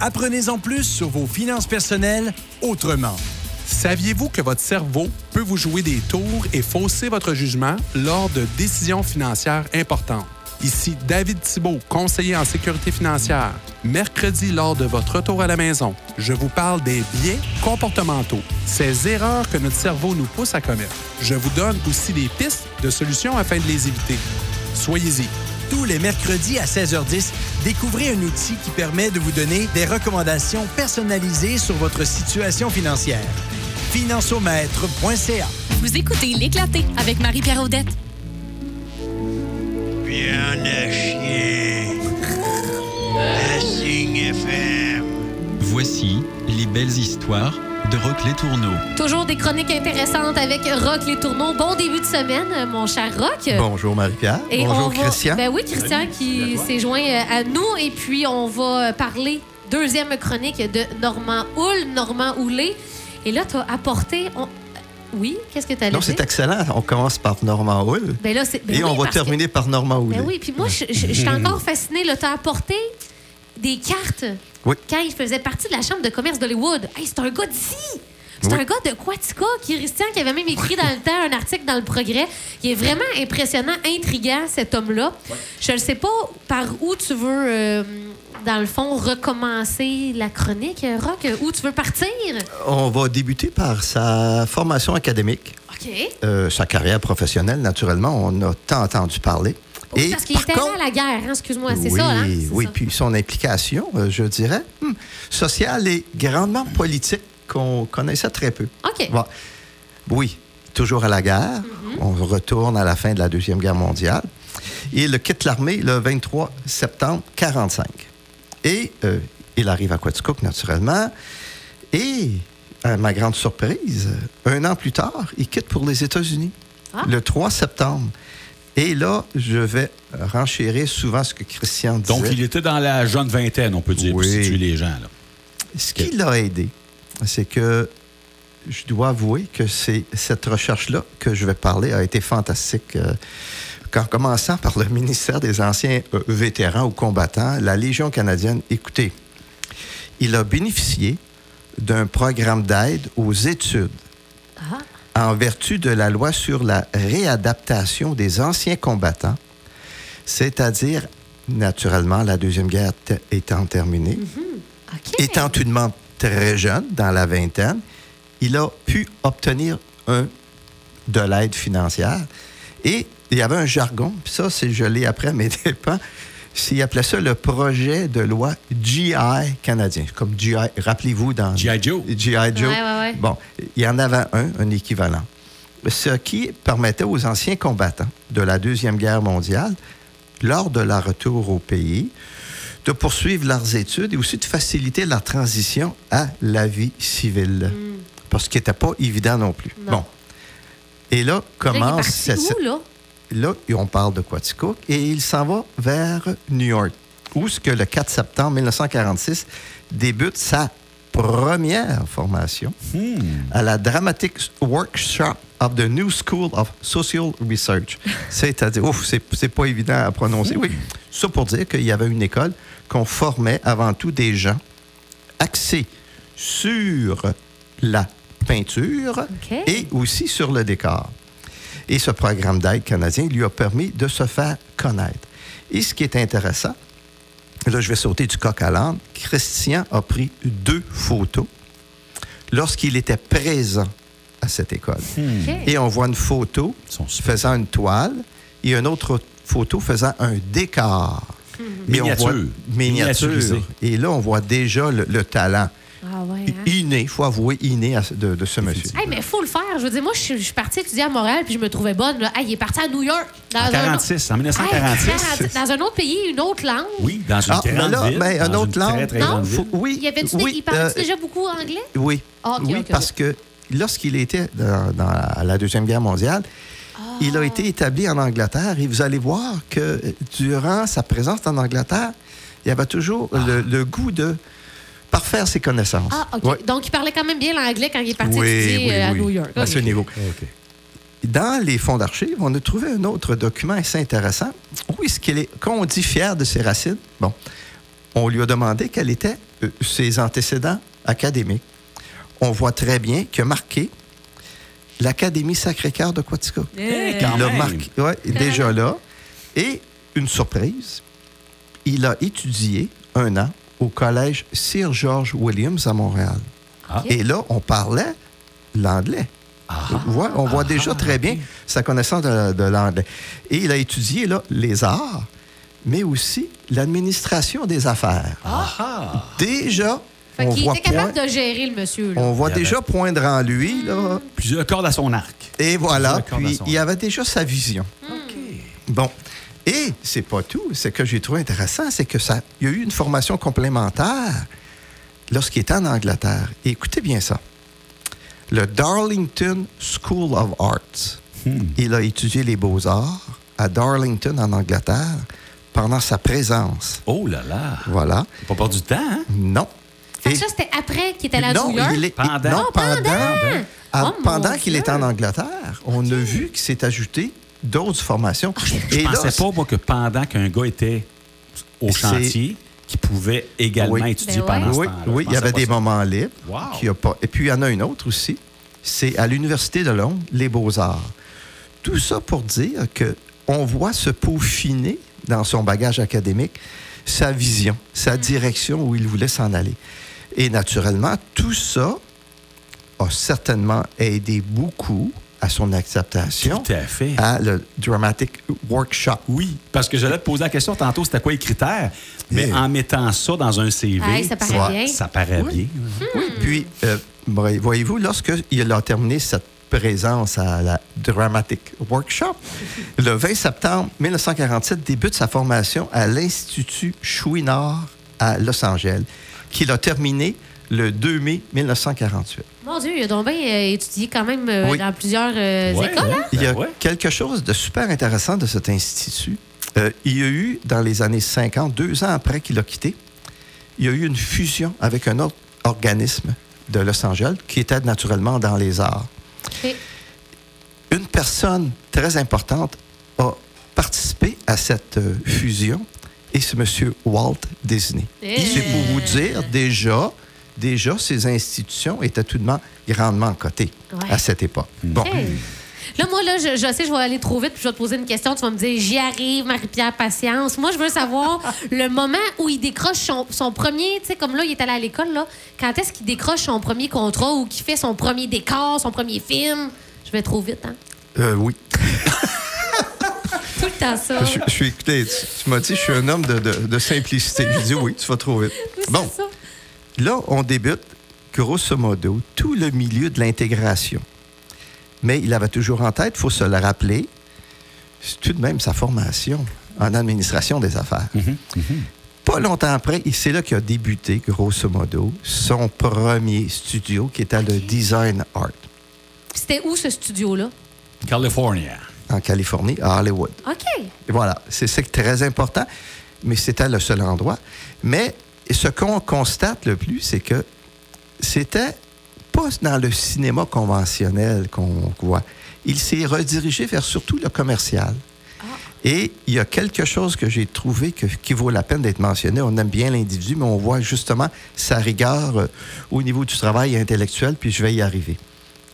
Apprenez-en plus sur vos finances personnelles autrement. Saviez-vous que votre cerveau peut vous jouer des tours et fausser votre jugement lors de décisions financières importantes? Ici David Thibault, conseiller en sécurité financière. Mercredi, lors de votre retour à la maison, je vous parle des biais comportementaux, ces erreurs que notre cerveau nous pousse à commettre. Je vous donne aussi des pistes de solutions afin de les éviter. Soyez-y. Tous les mercredis à 16h10, découvrez un outil qui permet de vous donner des recommandations personnalisées sur votre situation financière. Financiomètre.ca Vous écoutez L'éclaté avec Marie-Pierre Audette. Bien à chier. La Signe FM. Voici les belles histoires de Rock Les Tourneaux. Toujours des chroniques intéressantes avec Rock Les Tourneaux. Bon début de semaine, mon cher Rock. Bonjour Marie-Pierre. Et Bonjour va- Christian. Ben oui, Christian qui s'est joint euh, à nous. Et puis, on va parler, deuxième chronique de Normand Houle, Normand Houlé. Et là, tu as apporté. on- Oui, qu'est-ce que tu as non, c'est excellent. On commence par Normand Hull. Ben là, c'est- ben et oui, on va que- terminer par Normand Houlet. Ben oui, puis moi, je suis encore fascinée. Tu as apporté des cartes Oui. quand il faisait partie de la Chambre de commerce d'Hollywood. Hey, c'est un gars d'ici! C'est Oui. un gars de Quatica, Christian, qui avait même écrit dans le temps un article dans le Progrès. Il est vraiment impressionnant, intriguant, cet homme-là. Je ne sais pas par où tu veux, euh, dans le fond, recommencer la chronique, Rock. Où tu veux partir? On va débuter par sa formation académique, OK. euh, sa carrière professionnelle, naturellement. On a tant entendu parler. Oui, parce qu'il par était contre- à la guerre, hein, excuse-moi, c'est oui, ça, hein? Oui, ça. puis son implication, euh, je dirais, hmm, sociale et grandement politique qu'on connaissait très peu. OK. Bon. Oui, toujours à la guerre. On retourne à la fin de la Deuxième Guerre mondiale. Il quitte l'armée le 23 septembre 1945. Et euh, il arrive à Quaticook, naturellement. Et, à ma grande surprise, un an plus tard, il quitte pour les États-Unis, Ah. le 3 septembre. Et là, je vais renchérir souvent ce que Christian disait. Donc, il était dans la jeune vingtaine, on peut dire, pour Oui. situer les gens. Là. Ce qui l'a aidé, c'est que je dois avouer que c'est cette recherche-là que je vais parler a été fantastique. Euh, En commençant par le ministère des Anciens euh, vétérans ou combattants, la Légion canadienne, écoutez, il a bénéficié d'un programme d'aide aux études Ah. En vertu de la loi sur la réadaptation des anciens combattants, c'est-à-dire, naturellement, la Deuxième Guerre étant terminée, OK. étant tout de même très jeune, dans la vingtaine, il a pu obtenir un, de l'aide financière. Et il y avait un jargon, puis ça, c'est je l'ai après mes dépens. S'il appelait ça le projet de loi GI canadien. Comme GI, rappelez-vous dans. G.I. Joe. GI Joe. Ouais, ouais, ouais. Bon, il y en avait un, un équivalent. Ce qui permettait aux anciens combattants de la Deuxième Guerre mondiale, lors de leur retour au pays, de poursuivre leurs études et aussi de faciliter leur transition à la vie civile. Parce qu'il n'était pas évident non plus. Non. Bon. Et là il commence... parti cette- où, là? Là, on parle de Quaticook et il s'en va vers New York, où ce que le 4 septembre 1946 débute sa première formation Hmm. à la Dramatic Workshop of the New School of Social Research. C'est-à-dire, ouf, c'est c'est pas évident à prononcer. Oui, ça pour dire qu'il y avait une école qu'on formait avant tout des gens axés sur la peinture et aussi sur le décor. Et ce programme d'aide canadien lui a permis de se faire connaître. Et ce qui est intéressant, là, je vais sauter du coq à l'âne. Christian a pris deux photos lorsqu'il était présent à cette école. OK. Et on voit une photo faisant une toile et une autre photo faisant un décor. Et on Miniature. voit- miniature. Et là, on voit déjà le, le talent Ah ouais, hein? inné, il faut avouer, inné à de, de ce monsieur. Hey, mais il faut le faire. Je veux dire, moi, je suis, je suis partie étudier à Montréal puis je me trouvais bonne. là. Hey, il est parti à New York. Dans En un 46, en 1946. Hey, 46, dans un autre pays, une autre langue. Oui, dans une Ah, mais grande là, ville. mais un dans autre une langue. Très, très Non? grande ville. Faut- oui, Il, y avait oui, il parlait euh, déjà beaucoup anglais? Oui, Ah, ok, oui ok, parce que lorsqu'il était dans, dans la, la Deuxième Guerre mondiale, il a été établi en Angleterre et vous allez voir que durant sa présence en Angleterre, il y avait toujours le, le goût de parfaire ses connaissances. Ah, OK. Ouais. Donc, il parlait quand même bien l'anglais quand il est parti Oui, étudier oui, euh, à oui. New York. À ce niveau. OK. Dans les fonds d'archives, on a trouvé un autre document assez intéressant. Où est-ce qu'il est, quand on dit fier de ses racines, bon, on lui a demandé quels étaient euh, ses antécédents académiques. On voit très bien qu'il a marqué l'Académie Sacré-Cœur de Quatico. Quand Il l'a même. marqué, ouais, déjà là. Et une surprise, il a étudié un an au collège Sir George Williams à Montréal. Ah. Et là, on parlait l'anglais. On voit, on voit déjà très bien sa connaissance de, de l'anglais. Et il a étudié là, les arts, mais aussi l'administration des affaires. Ah. Déjà, Fait on qu'il voit, était capable point- de gérer le monsieur. Là. on voit Il y avait- déjà poindre en lui. Là, Plusieurs cordes à son arc. et voilà, Plusieurs puis il arc. avait déjà sa vision. Bon. Et c'est pas tout. Ce que j'ai trouvé intéressant, c'est que ça, il y a eu une formation complémentaire lorsqu'il était en Angleterre. Et écoutez bien ça. Le Darlington School of Arts. Il a étudié les beaux-arts à Darlington, en Angleterre, pendant sa présence. Oh là là. Voilà. Faut Pas perdre du temps, hein? Non. Fait que ça, c'était après qu'il était à la non, New York? il est- Pendant. non, Oh, pendant? Ah, Oh, pendant qu'il était en Angleterre, on a vu qu'il s'est ajouté d'autres formations. Je Et là, pensais pas, moi, que pendant qu'un gars était au chantier, qu'il pouvait également Oui. étudier Ben pendant ce Oui, temps-là. oui, Je il y avait des ça. moments libres. Wow. a pas. Et puis, il y en a une autre aussi. C'est à l'Université de Londres, les Beaux-Arts. Tout ça pour dire que on voit se peaufiner dans son bagage académique sa vision, sa direction où il voulait s'en aller. Et naturellement, tout ça a certainement aidé beaucoup à son acceptation Tout à fait. à le Dramatic Workshop. Oui, parce que j'allais te poser la question tantôt, c'était quoi les critères? Mais en mettant ça dans un CV, ça paraît Ouais. bien. ça paraît Oui. bien. Oui, puis, euh, voy- voyez-vous, lorsqu'il a terminé cette présence à la Dramatic Workshop, le 20 septembre 1947 débute sa formation à l'Institut Chouinard à Los Angeles, qu'il a terminé le 2 mai 1948. Mon Dieu, il a donc bien euh, étudié quand même euh, Oui. dans plusieurs euh, Ouais, écoles. ouais. hein? Il y a Ben ouais. quelque chose de super intéressant de cet institut. Euh, il y a eu, dans les années 50, deux ans après qu'il a quitté, il y a eu une fusion avec un autre organisme de Los Angeles qui était naturellement dans les arts. Une personne très importante a participé à cette euh, fusion et c'est M. Walt Disney. Eh. C'est pour vous dire, déjà, déjà, ces institutions étaient tout de même grandement cotées Ouais. à cette époque. Bon. Hey. Là, moi, là, je, je sais, je vais aller trop vite, puis je vais te poser une question. Tu vas me dire, j'y arrive, Marie-Pierre, patience. Moi, je veux savoir le moment où il décroche son, son premier, tu sais, comme là, il est allé à l'école, là. Quand est-ce qu'il décroche son premier contrat ou qu'il fait son premier décor, son premier film? Je vais trop vite, hein? Euh, oui. Tout le temps ça. Je, je suis, écoutez, tu, tu m'as dit, je suis un homme de, de- de simplicité. Je dis oui, tu vas trop vite. C'est Bon, ça. Là, on débute, grosso modo, tout le milieu de l'intégration. Mais il avait toujours en tête, il faut se le rappeler, c'est tout de même sa formation en administration des affaires. Pas longtemps après, et c'est là qu'il a débuté, grosso modo, son premier studio qui était le Design Art C'était où, ce studio-là? California. en Californie, à Hollywood. OK. Et Voilà, c'est ça qui est très important, mais c'était le seul endroit. Mais ce qu'on constate le plus, c'est que c'était pas dans le cinéma conventionnel qu'on voit. Il s'est redirigé vers surtout le commercial. Et il y a quelque chose que j'ai trouvé que- qui vaut la peine d'être mentionné. On aime bien l'individu, mais on voit justement sa rigueur euh, au niveau du travail intellectuel, puis je vais y arriver.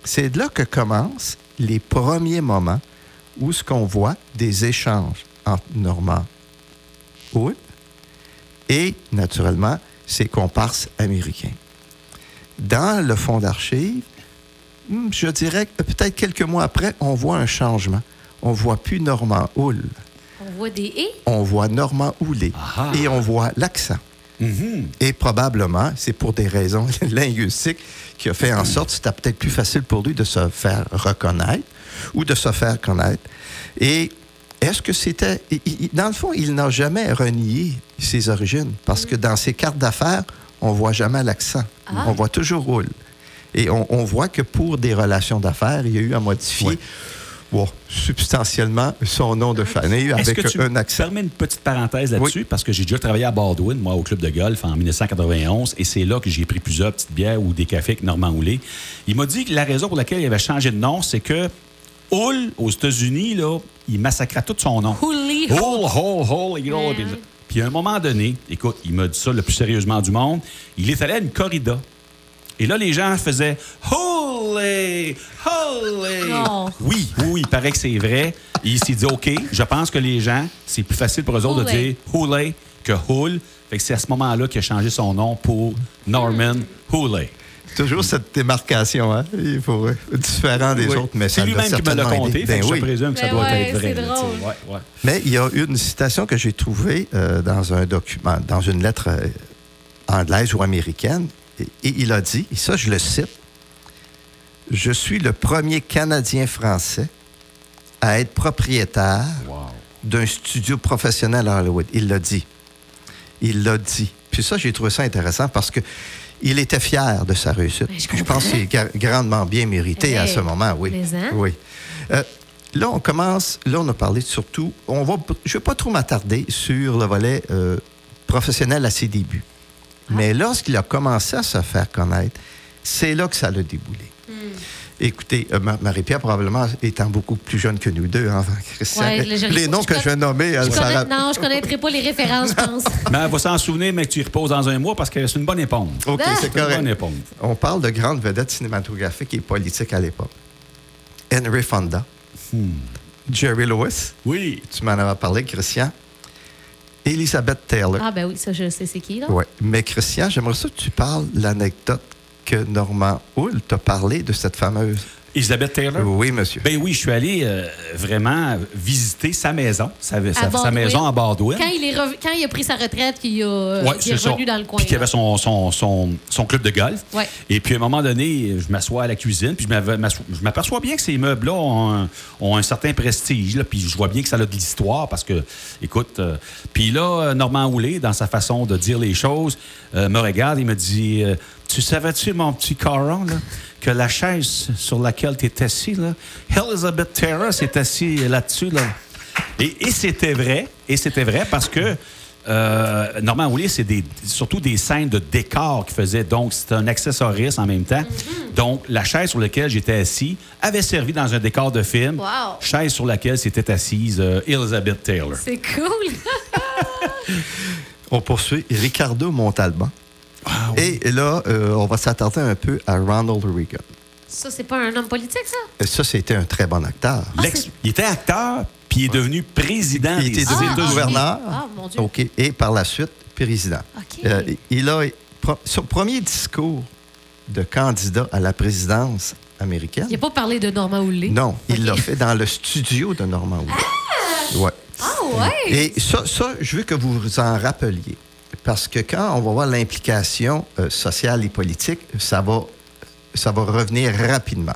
C'est de là que commencent les premiers moments où ce qu'on voit des échanges entre Normand Hood et, naturellement, ses comparses américains. Dans le fonds d'archives, hmm, je dirais que peut-être quelques mois après, on voit un changement. On voit plus Normand Hull, On voit des et. on voit Normand Houlet Ah. et on voit l'accent. Mhm. Et probablement, c'est pour des raisons linguistiques qui a fait en sorte que c'était peut-être plus facile pour lui de se faire reconnaître ou de se faire connaître. Et est-ce que c'était... Dans le fond, il n'a jamais renié ses origines parce que dans ses cartes d'affaires, on voit jamais l'accent. Ah. On voit toujours roule. Et on, on voit que pour des relations d'affaires, il y a eu à modifier Ouais. bon, substantiellement son nom de famille Est-ce avec que tu un accent. permets une petite parenthèse là-dessus? Oui. Parce que j'ai déjà travaillé à Baldwin, moi, au club de golf en 1991, et c'est là que j'ai pris plusieurs petites bières ou des cafés avec Normand Houlet. Il m'a dit que la raison pour laquelle il avait changé de nom, c'est que Hull, aux États-Unis, là, il massacrait tout son nom. Holy. Hull, Hull, Hull. Puis à un moment donné, écoute, il m'a dit ça le plus sérieusement du monde, il est allé à une corrida. Et là, les gens faisaient Holy! Holy! Non. Oui, oui, oui, il paraît que c'est vrai. Et il s'est dit, OK, je pense que les gens, c'est plus facile pour eux autres de dire Hoolay que Hull. Fait que c'est à ce moment-là qu'il a changé son nom pour Norman Hoolay. Toujours cette démarcation, hein? Il faut, euh, différent des Oui. autres, mais c'est lui-même qui me l'a fait Ben oui. Je présume que ça Ben doit ouais, être vrai. drôle. Ouais, ouais. Mais il y a une citation que j'ai trouvée euh, dans un document, dans une lettre euh, anglaise ou américaine, et, et il a dit, et ça je le cite, Je suis le premier Canadien français à être propriétaire d'un studio professionnel à Hollywood. Il l'a dit. Il l'a dit. Puis ça, j'ai trouvé ça intéressant parce que il était fier de sa réussite. Ben, je pense que c'est gra- grandement bien mérité à Hey, ce moment, oui. hein? Oui. Euh, là, on commence, là, on a parlé surtout, on va, je ne vais pas trop m'attarder sur le volet euh, professionnel à ses débuts. Ah. Mais lorsqu'il a commencé à se faire connaître, c'est là que ça l'a déboulé. Écoutez, euh, Ma- Marie-Pierre, probablement étant beaucoup plus jeune que nous deux, hein, Christian. Ouais, les noms je que je vais nommer, elle connais- non, je connaîtrais pas les références, je pense. Mais elle va s'en souvenir, mais que tu y reposes dans un mois parce que c'est une bonne éponge. OK, Ah! c'est une bonne éponge. On parle de grandes vedettes cinématographiques et politiques à l'époque. Henry Fonda, Hmm. Jerry Lewis, Oui. tu m'en avais parlé, Christian. Elizabeth Taylor. Ah, ben oui, ça, je sais c'est qui, là. Oui. Mais Christian, j'aimerais ça que tu parles l'anecdote que Normand Hull t'a parlé de cette fameuse. Elisabeth Taylor? Oui, monsieur. Ben oui, je suis allé euh, vraiment visiter sa maison, sa, sa- sa Baldwin. maison à Baldwin. Quand il, est rev- quand il a pris sa retraite, qu'il a, euh, Ouais, est ça. revenu dans le coin. Puis qu'il avait son, son, son, son club de golf. Ouais. Et puis à un moment donné, je m'assois à la cuisine, puis je m'avais- m'assois- je m'aperçois bien que ces meubles-là ont un, ont un certain prestige. Là, puis je vois bien que ça a de l'histoire parce que, écoute, euh, puis là, Normand Houlet, dans sa façon de dire les choses, euh, me regarde et me dit euh, Tu savais-tu, mon petit Caron, là, que la chaise sur laquelle tu es assis, là, Elizabeth Taylor s'est assis là-dessus, là? Et, et c'était vrai, et c'était vrai parce que euh, Normand c'est des, surtout des scènes de décor qu'il faisait. Donc, c'était un accessoriste en même temps. Donc, la chaise sur laquelle j'étais assis avait servi dans un décor de film. Wow. Chaise sur laquelle s'était assise euh, Elizabeth Taylor. C'est cool. On poursuit Ricardo Montalban. Ah Et là, euh, on va s'attarder un peu à Ronald Reagan. Ça, c'est pas un homme politique, ça? Et ça, c'était un très bon acteur. C'est- il était acteur, puis il est devenu président Il des était devenu gouverneur. Ah, mon Dieu. OK. Et par la suite, président. OK. Euh, il a son premier discours de candidat à la présidence américaine. Il n'a pas parlé de Normand Houlet. Non, il l'a fait dans le studio de Normand Houlet. Ouais. Ah, ouais. Et ça, ça, je veux que vous vous en rappeliez. Parce que quand on va voir l'implication euh, sociale et politique, ça va, ça va revenir rapidement.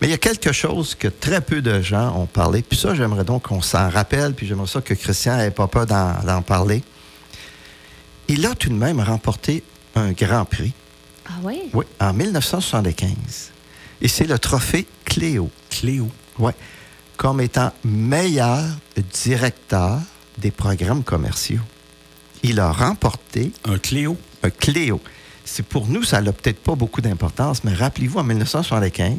Mais il y a quelque chose que très peu de gens ont parlé, puis ça, j'aimerais donc qu'on s'en rappelle, puis j'aimerais ça que Christian n'ait pas peur d'en d'en parler. Il a tout de même remporté un grand prix, Ah, ouais. oui, en 1975. Et c'est le trophée Cléo. Cléo. Oui. Comme étant meilleur directeur des programmes commerciaux. Il a remporté Un Cléo. un Cléo. C'est pour nous, ça n'a peut-être pas beaucoup d'importance, mais rappelez-vous, en 1975,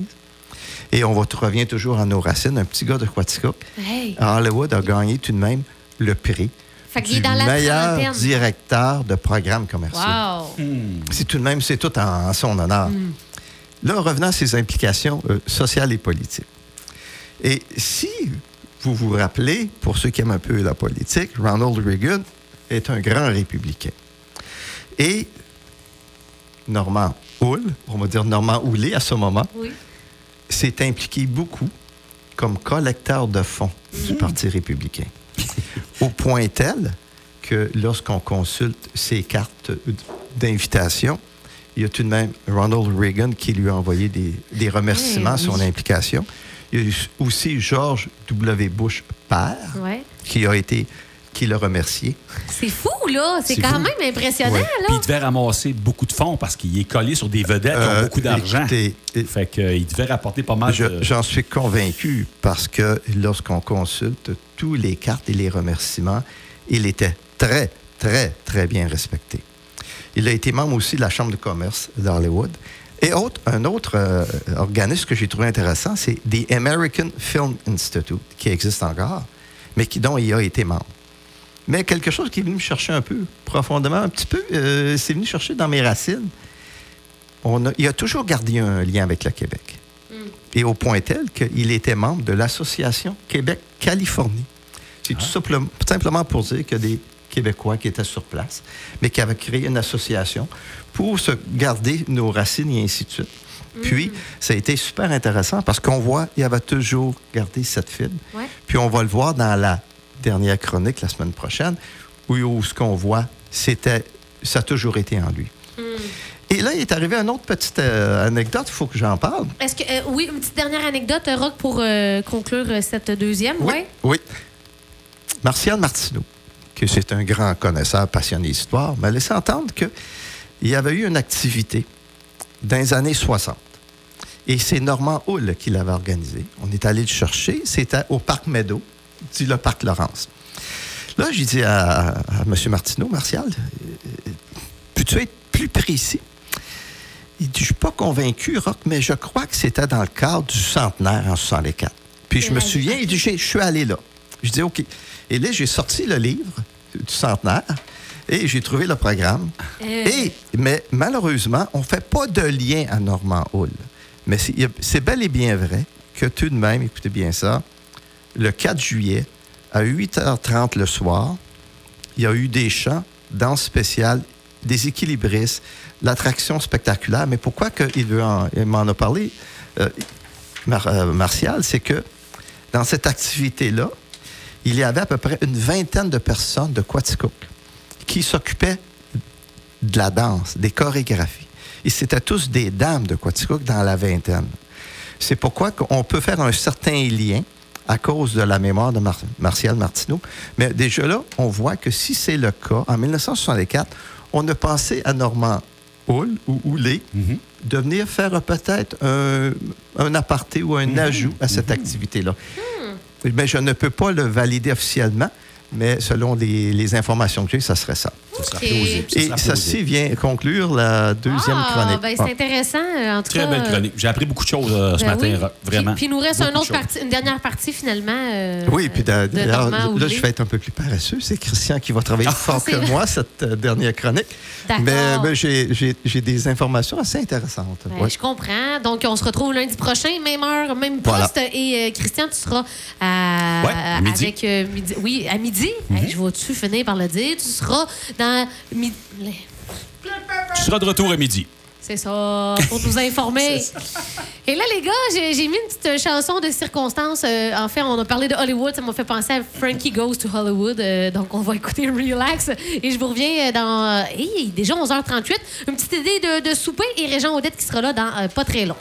et on va, revient toujours à nos racines, un petit gars de Quaticook, Hey. Hollywood a gagné tout de même le prix Fait qu'il du est dans la meilleur trentaine. directeur de programmes commerciaux. Wow. C'est tout de même, c'est tout en, en son honneur. Là, revenant à ses implications euh, sociales et politiques. Et si vous vous rappelez, pour ceux qui aiment un peu la politique, Ronald Reagan est un grand républicain. Et Normand Hull, on va dire Normand Houlet à ce moment, Oui. s'est impliqué beaucoup comme collecteur de fonds du Parti républicain. Au point tel que lorsqu'on consulte ses cartes d'invitation, il y a tout de même Ronald Reagan qui lui a envoyé des, des remerciements sur oui. son implication. Il y a aussi George W. Bush père Ouais. qui a été qui l'a remercié. C'est fou, là. C'est quand fou. même impressionnant, Ouais. là. Puis il devait ramasser beaucoup de fonds parce qu'il est collé sur des vedettes qui ont Euh, beaucoup d'argent. écoutez, euh, Fait qu'il devait rapporter pas mal Je- de... J'en suis convaincu parce que lorsqu'on consulte tous les cartes et les remerciements, il était très, très, très bien respecté. Il a été membre aussi de la Chambre de commerce d'Hollywood. Et autre, un autre euh, organisme que j'ai trouvé intéressant, c'est The American Film Institute, qui existe encore, mais qui, dont il a été membre. Mais quelque chose qui est venu me chercher un peu profondément, un petit peu, euh, c'est venu chercher dans mes racines. On a, il a toujours gardé un lien avec le Québec. Et au point tel qu'il était membre de l'Association Québec-Californie. C'est tout simplement, simplement pour dire que des Québécois qui étaient sur place, mais qui avaient créé une association pour se garder nos racines et ainsi de suite. Puis, ça a été super intéressant parce qu'on voit, il avait toujours gardé cette fibre. Ouais. Puis, on va le voir dans la dernière chronique la semaine prochaine, où, où ce qu'on voit, c'était, ça a toujours été en lui. Et là, il est arrivé une autre petite euh, anecdote, il faut que j'en parle. Est-ce que, euh, oui, une petite dernière anecdote, euh, Rock, pour euh, conclure cette deuxième. Ouais? Oui. Martial Martineau, que c'est un grand connaisseur, passionné d'histoire, m'a laissé entendre qu'il y avait eu une activité dans les années 60. Et c'est Normand Hull qui l'avait organisé. On est allé le chercher. C'était au Parc Meadow, dit le Parc Laurence. Là, j'ai dit à, à M. Martineau, Martial, euh, peux-tu être plus précis? Il dit, je ne suis pas convaincu, Rock, mais je crois que c'était dans le cadre du centenaire en 64. Puis je me souviens, il dit, J'ai- je suis allé là. Je dis, OK. Et là, j'ai sorti le livre du centenaire et j'ai trouvé le programme. Euh, Et, mais malheureusement, on ne fait pas de lien à Normand Hull. Mais c'est bel et bien vrai que tout de même, écoutez bien ça, le 4 juillet, à 8h30 le soir, il y a eu des chants, danse spéciale, des équilibristes, l'attraction spectaculaire. Mais pourquoi que il m'en a parlé, euh, euh, Martial, c'est que dans cette activité-là, il y avait à peu près une vingtaine de personnes de Quaticook qui s'occupaient de la danse, des chorégraphies. Et c'était tous des dames de Quaticook dans la vingtaine. C'est pourquoi on peut faire un certain lien à cause de la mémoire de Mar- Martial Martineau. Mais déjà là, on voit que si c'est le cas, en 1964, on a pensé à Normand Hull ou Houlet de venir faire peut-être un, un aparté ou un ajout à cette activité-là. Mais je ne peux pas le valider officiellement, mais selon les, les informations que j'ai, ça serait ça. Ça sera. Et ceci plausible. vient conclure la deuxième ah, chronique. ben, Ah. c'est intéressant, euh, en tout Très cas. belle euh, chronique. J'ai appris beaucoup de choses euh, ce ben matin, oui. Vraiment. Puis, puis il nous reste une de autre choses. partie, une dernière partie finalement. euh, Oui, puis de là, je vais être un peu plus paresseux. C'est Christian qui va travailler Ah, fort c'est que vrai. moi, cette euh, dernière chronique. D'accord. Mais, mais j'ai- j'ai j'ai des informations assez intéressantes. Ben, Ouais. Je comprends. Donc, on se retrouve lundi prochain, même heure, même Voilà. poste. Et euh, Christian, tu seras à, Ouais, à midi. Avec euh, midi. Oui, à midi. Hey, je vais-tu finir par le dire? Tu seras dans. mi- les- Tu seras de retour à midi. C'est ça, pour nous informer. Et là, les gars, j'ai j'ai mis une petite chanson de circonstance. Euh, en fait, on a parlé de Hollywood. Ça m'a fait penser à Frankie Goes to Hollywood. Euh, donc, on va écouter Relax. Et je vous reviens euh, dans. euh, hey, déjà 11h38. Une petite idée de, de souper. Et Régent Odette qui sera là dans euh, pas très long.